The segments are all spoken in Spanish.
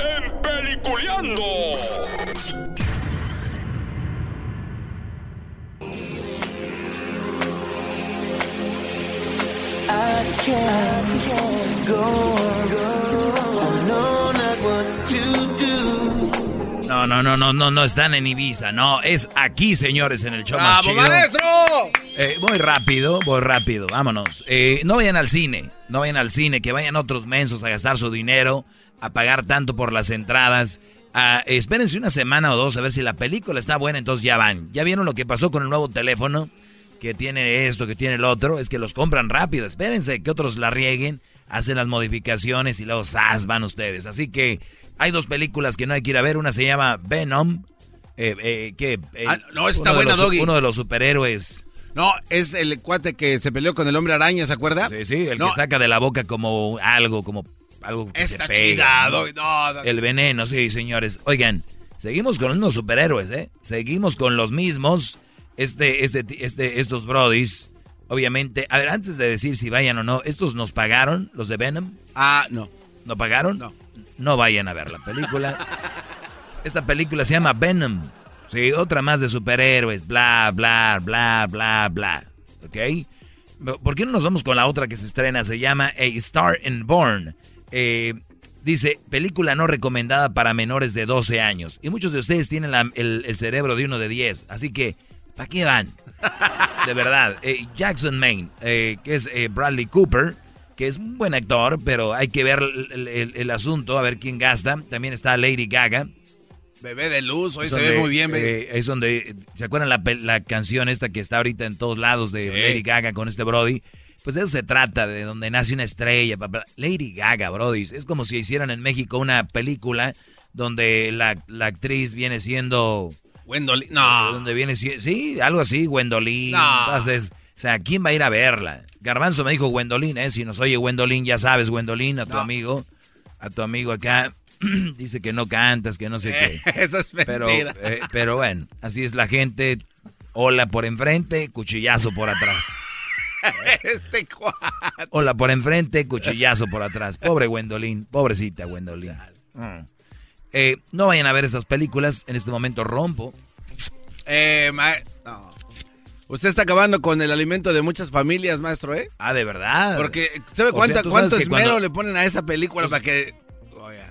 en Peliculeando. No, no, no, no, no, no están en Ibiza, no, es aquí, señores, en el show más chido. maestro! Eh, voy rápido, voy rápido, vámonos. Eh, no vayan al cine, no vayan al cine, que vayan otros mensos a gastar su dinero a pagar tanto por las entradas. Ah, espérense una semana o dos a ver si la película está buena, entonces ya van. ¿Ya vieron lo que pasó con el nuevo teléfono? Que tiene esto, que tiene el otro. Es que los compran rápido. Espérense que otros la rieguen, hacen las modificaciones y luego ¡zas! van ustedes. Así que hay dos películas que no hay que ir a ver. Una se llama Venom. Eh, eh, que, eh, ah, no, está buena, Doggy. Uno de los superhéroes. No, es el cuate que se peleó con el hombre araña, ¿se acuerda? Sí, sí, el que saca de la boca como algo, como algo que Está se pega, El veneno, sí, señores. Oigan, seguimos con unos superhéroes, ¿eh? Seguimos con los mismos. Este, este, este, estos brodis, obviamente. A ver, antes de decir si vayan o no, ¿estos nos pagaron, los de Venom? Ah, no. ¿No pagaron? No. No vayan a ver la película. Esta película se llama Venom. Sí, otra más de superhéroes, bla, bla, bla, bla, bla. ¿Ok? ¿Por qué no nos vamos con la otra que se estrena? Se llama A Star in Born. Eh, dice, película no recomendada para menores de 12 años. Y muchos de ustedes tienen el, cerebro de uno de 10. Así que, ¿para qué van? De verdad. Eh, Jackson Maine, eh, que es Bradley Cooper, que es un buen actor, pero hay que ver el, asunto, a ver quién gasta. También está Lady Gaga. Bebé de luz, hoy se ve muy bien. es donde, ¿se acuerdan la, canción esta que está ahorita en todos lados de Lady Gaga con este Brody? Pues de eso se trata, de donde nace una estrella. Lady Gaga, Brody. Es como si hicieran en México una película donde la, actriz viene siendo... Gwendolyn. No. Donde viene Sí, algo así, Gwendolyn. No. Entonces, o sea, ¿quién va a ir a verla? Garbanzo me dijo Gwendolyn, ¿eh? Si nos oye Gwendolyn, ya sabes, Gwendolyn, a tu amigo. A tu amigo acá. Dice que no cantas, que no sé qué. Eso es mentira. Pero, eh, pero bueno, así es la gente. Hola por enfrente, cuchillazo por atrás. este Hola por enfrente, cuchillazo por atrás. Pobre Gwendolyn, pobrecita Gwendolyn. Mm. Eh, no vayan a ver esas películas. En este momento rompo. Eh, Usted está acabando con el alimento de muchas familias, maestro, ¿eh? Ah, de verdad. Porque, ¿sabe cuánto esmero le ponen a esa película para que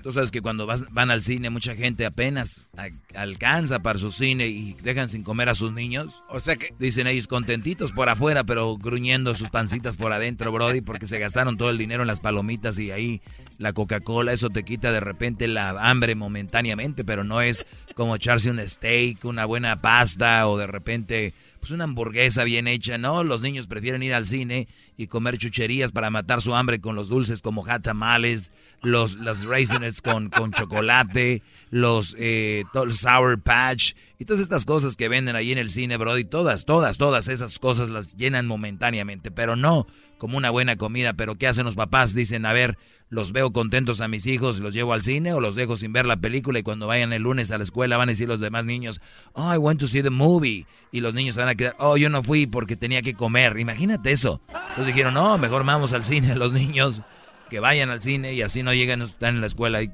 Tú sabes que cuando van al cine mucha gente apenas alcanza para su cine y dejan sin comer a sus niños. O sea que... Dicen ellos contentitos por afuera, pero gruñendo sus pancitas por adentro, Brody, porque se gastaron todo el dinero en las palomitas y ahí la Coca-Cola, eso te quita de repente la hambre momentáneamente, pero no es como echarse un steak, una buena pasta o de repente pues una hamburguesa bien hecha, ¿no? Los niños prefieren ir al cine y comer chucherías para matar su hambre con los dulces como hot tamales, los las raisins con, con chocolate, los eh, sour patch y todas estas cosas que venden ahí en el cine, bro, y todas, todas, todas esas cosas las llenan momentáneamente, pero no como una buena comida, pero ¿qué hacen los papás? Dicen, a ver, los veo contentos a mis hijos, los llevo al cine o los dejo sin ver la película y cuando vayan el lunes a la escuela van a decir los demás niños, oh, I want to see the movie. Y los niños van a quedar, oh, yo no fui porque tenía que comer. Imagínate eso. Entonces dijeron, no, mejor vamos al cine, los niños que vayan al cine y así no llegan, están en la escuela y,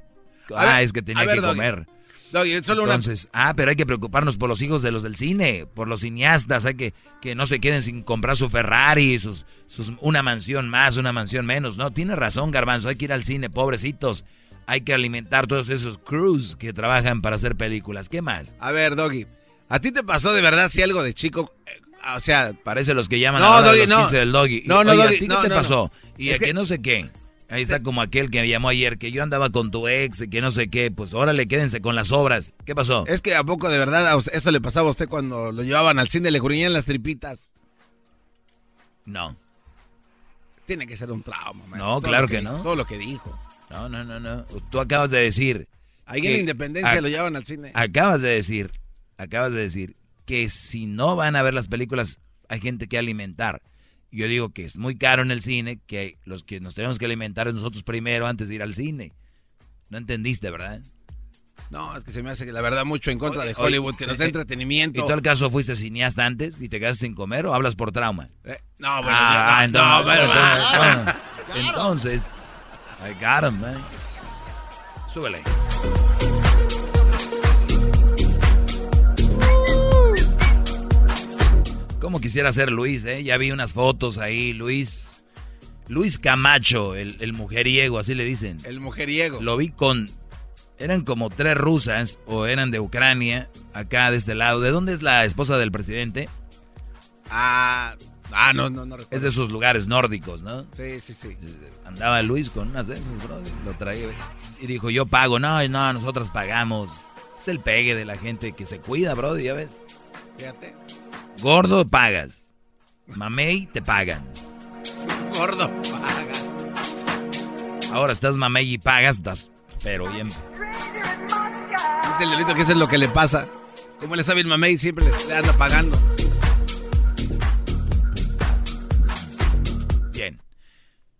ah, es que tenía que comer. Entonces, ah, pero hay que preocuparnos por los hijos de los del cine, por los cineastas, hay que que no se queden sin comprar su Ferrari, sus, sus una mansión más, una mansión menos. No, tiene razón, Garbanzo, hay que ir al cine, pobrecitos. Hay que alimentar todos esos crews que trabajan para hacer películas. ¿Qué más? A ver, Doggy, ¿a ti te pasó de verdad si algo de chico eh, o sea, parece los que llaman a los no. del doggy. No, no, doggy, ¿a ti qué te pasó? Y es que no sé qué. Ahí está como aquel que me llamó ayer, que yo andaba con tu ex y que no sé qué. Pues órale, quédense con las obras. ¿Qué pasó? Es que a poco de verdad eso le pasaba a usted cuando lo llevaban al cine, le gruñían las tripitas. No. Tiene que ser un trauma, No, claro que, no. Todo lo que dijo. No, no, no, no. Tú acabas de decir. Ahí en la Independencia lo llevaban al cine. Acabas de decir, acabas de decir que si no van a ver las películas, hay gente que alimentar. Yo digo que es muy caro en el cine, que los que nos tenemos que alimentar nosotros primero antes de ir al cine. No entendiste, ¿verdad? No, es que se me hace la verdad mucho en contra de Hollywood, que nos da eh, entretenimiento. ¿Y tú al caso fuiste cineasta antes y te quedaste sin comer o hablas por trauma? Eh, no, bueno, ah, no, no, entonces, I got him, man. Súbele. ¿Cómo quisiera ser Luis, eh? Ya vi unas fotos ahí, Luis. Luis Camacho, el, mujeriego, así le dicen. El mujeriego. Lo vi con... Eran como tres rusas, o eran de Ucrania, acá de este lado. ¿De dónde es la esposa del presidente? Ah, ah no, no, no Es de esos lugares nórdicos, ¿no? Sí, sí, sí. Andaba Luis con unas de esas, bro. Lo traía. Y dijo, yo pago. No, no, nosotros pagamos. Es el pegue de la gente que se cuida, bro, ya ves. Fíjate. Gordo pagas. Mamey te pagan. Gordo pagas. Ahora estás mamey y pagas, estás pero bien. Es el delito que es lo que le pasa. Como le sabe el mamey, siempre le, anda pagando. Bien.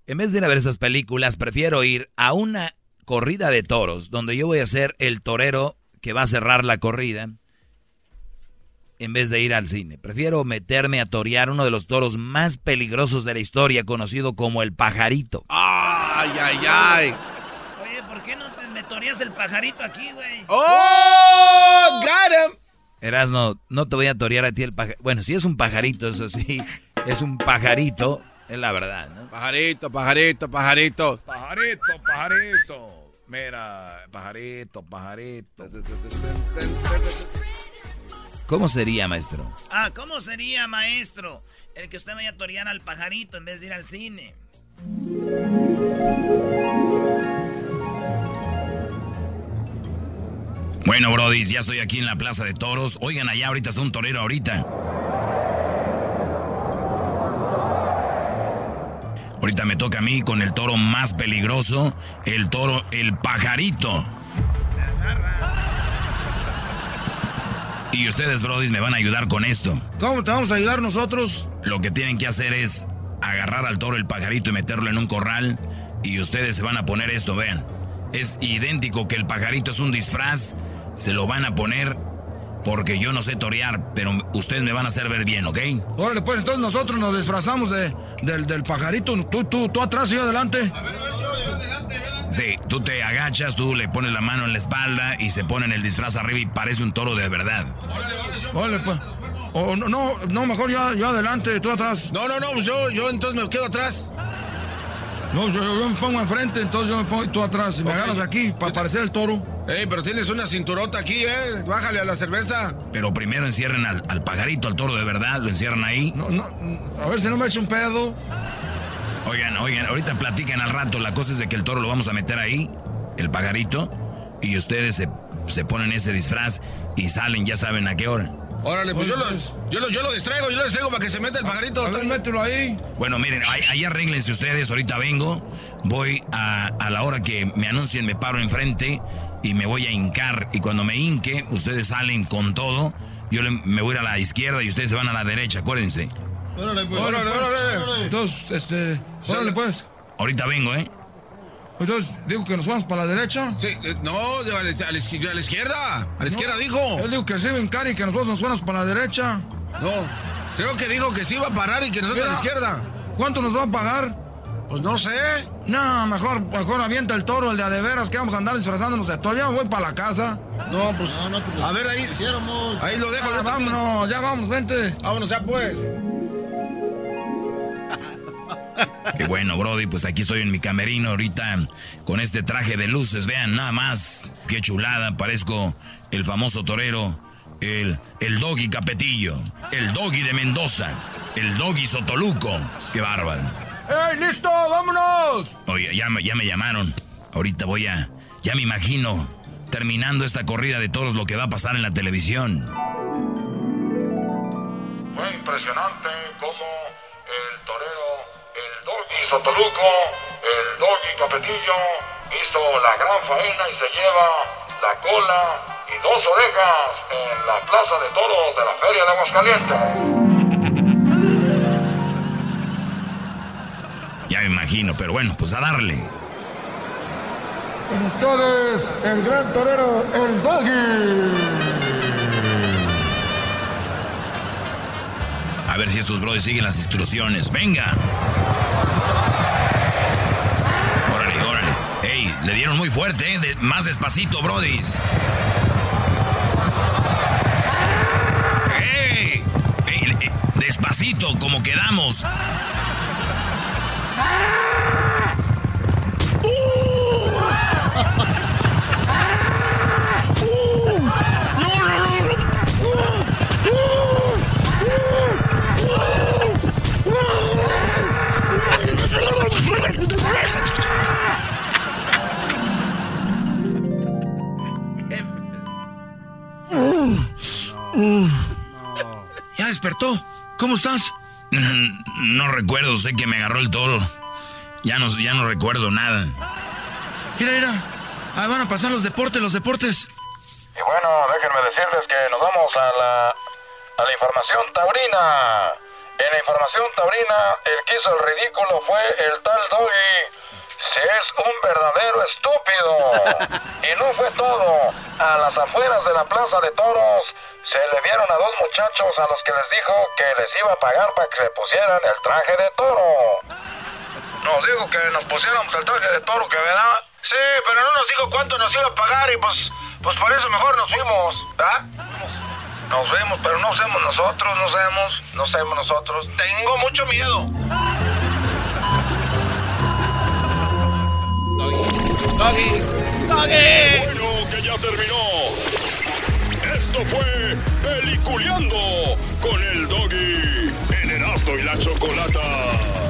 En vez de ir a ver esas películas, prefiero ir a una corrida de toros, donde yo voy a ser el torero que va a cerrar la corrida en vez de ir al cine. Prefiero meterme a torear uno de los toros más peligrosos de la historia, conocido como el pajarito. ¡Ay, ay, ay! Oye, ¿por qué no te me toreas el pajarito aquí, güey? ¡Oh! ¡Got him! Erasno, no te voy a torear a ti el pajarito. Bueno, si es un pajarito, eso sí, es un pajarito, es la verdad, ¿no? Pajarito, pajarito, pajarito. Pajarito, pajarito. Mira, pajarito, pajarito. ¿Cómo sería, maestro? Ah, ¿cómo sería, maestro? El que usted vaya a torear al pajarito en vez de ir al cine. Bueno, Brody, ya estoy aquí en la Plaza de Toros. Oigan, allá ahorita está un torero ahorita. Ahorita me toca a mí con el toro más peligroso, el toro, el pajarito. Y ustedes, Brody, me van a ayudar con esto. ¿Cómo te vamos a ayudar nosotros? Lo que tienen que hacer es agarrar al toro el pajarito y meterlo en un corral. Y ustedes se van a poner esto, vean. Es idéntico que el pajarito es un disfraz. Se lo van a poner porque yo no sé torear, pero ustedes me van a hacer ver bien, ¿ok? Órale, pues entonces nosotros nos disfrazamos de, del, del pajarito. Tú, tú, tú atrás y yo adelante. A ver, yo, yo adelante. Sí, tú te agachas, tú le pones la mano en la espalda y se ponen el disfraz arriba y parece un toro de verdad. Órale, pues. O, no, no, no, mejor yo, yo adelante, tú atrás. No, no, no, pues yo, yo entonces me quedo atrás. No, yo, me pongo enfrente, entonces yo me pongo tú atrás. Y me agarras aquí para parecer el toro. Ey, pero tienes una cinturota aquí, ¿eh? Bájale a la cerveza. Pero primero encierren al, al pajarito, al toro de verdad, lo encierran ahí. No, no, a ver si no me echa un pedo. Oigan, oigan, ahorita platiquen al rato. La cosa es de que el toro lo vamos a meter ahí, el pajarito, y ustedes se, se ponen ese disfraz y salen, ya saben a qué hora. Órale, pues yo lo, yo, lo, yo lo distraigo, yo lo distraigo para que se meta el pajarito. Entonces mételo ahí. Bueno, miren, ahí, ahí, arréglense ustedes, ahorita vengo. Voy a, a la hora que me anuncien, me paro enfrente y me voy a hincar. Y cuando me hinque, ustedes salen con todo. Yo me voy a la izquierda y ustedes se van a la derecha, acuérdense. Órale, pues. Órale, pues, órale. Entonces, este. Órale, pues. Ahorita vengo, ¿eh? Entonces, digo que nos vamos para la derecha. Sí, eh, no, a la, a la izqui- a la izquierda. A la izquierda dijo. Él dijo que se ven cari y que nosotros nos fuéramos para la derecha. No, creo que dijo que sí iba a parar y que nosotros a la Mira. izquierda. ¿Cuánto nos va a pagar? Pues no sé. No, mejor, mejor avienta el toro, el de a de veras, que vamos a andar disfrazándonos de toro. Ya me voy para la casa. No, pues. No, no, pues, a ver ahí. Ahí lo dejo. Ah, vámonos, ya vamos, vente. Vámonos ya pues. Qué bueno, Brody, pues aquí estoy en mi camerino ahorita con este traje de luces, vean nada más. Qué chulada, parezco el famoso torero, el, el doggy Capetillo, el doggy de Mendoza, el doggy Sotoluco. Qué bárbaro. ¡Ey, listo! ¡Vámonos! Oye, ya, me- ya me llamaron. Ahorita voy a... Ya me imagino terminando esta corrida de toros lo que va a pasar en la televisión. Fue impresionante cómo el Doggy Sotoluco, el Doggy Capetillo, hizo la gran faena y se lleva la cola y dos orejas en la Plaza de Toros de la Feria de Aguascalientes. Ya me imagino, pero bueno, pues a darle. Con ustedes, el gran torero, el Doggy. A ver si estos brothers siguen las instrucciones. ¡Venga! Muy fuerte, ¿eh? Más despacito, eh, Despacito, como quedamos. Despertó. ¿Cómo estás? No recuerdo, sé que me agarró el toro. Ya no, ya no recuerdo nada. Mira, mira. Ahí van a pasar los deportes, los deportes. Y bueno, déjenme decirles que nos vamos a la, a la información taurina. En la información taurina, el que hizo el ridículo fue el tal Doggy. Se es un verdadero estúpido. Y no fue todo. A las afueras de la plaza de toros se le dieron a dos muchachos a los que les dijo que les iba a pagar para que se pusieran el traje de toro. Nos dijo que nos pusiéramos el traje de toro, que verdad. Sí, pero no nos dijo cuánto nos iba a pagar y pues, pues por eso mejor nos fuimos, ¿verdad? Nos vemos, pero no somos nosotros, no somos, no somos nosotros. Tengo mucho miedo. Doggy. Doggy. Bueno, que ya terminó. Esto fue Peliculeando con el Doggy en Erasmo y la Chocolata.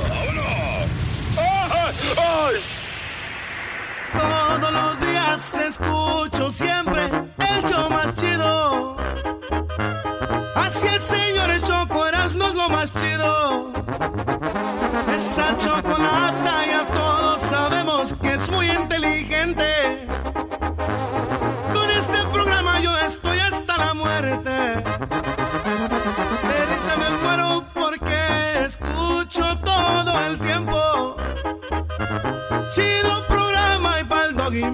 ¡Vámonos! ¡Ay! ¡Ay! Todos los días escucho siempre el show más chido. Así es, señores, Choco Erasmo es lo más chido. Esa chocolata ya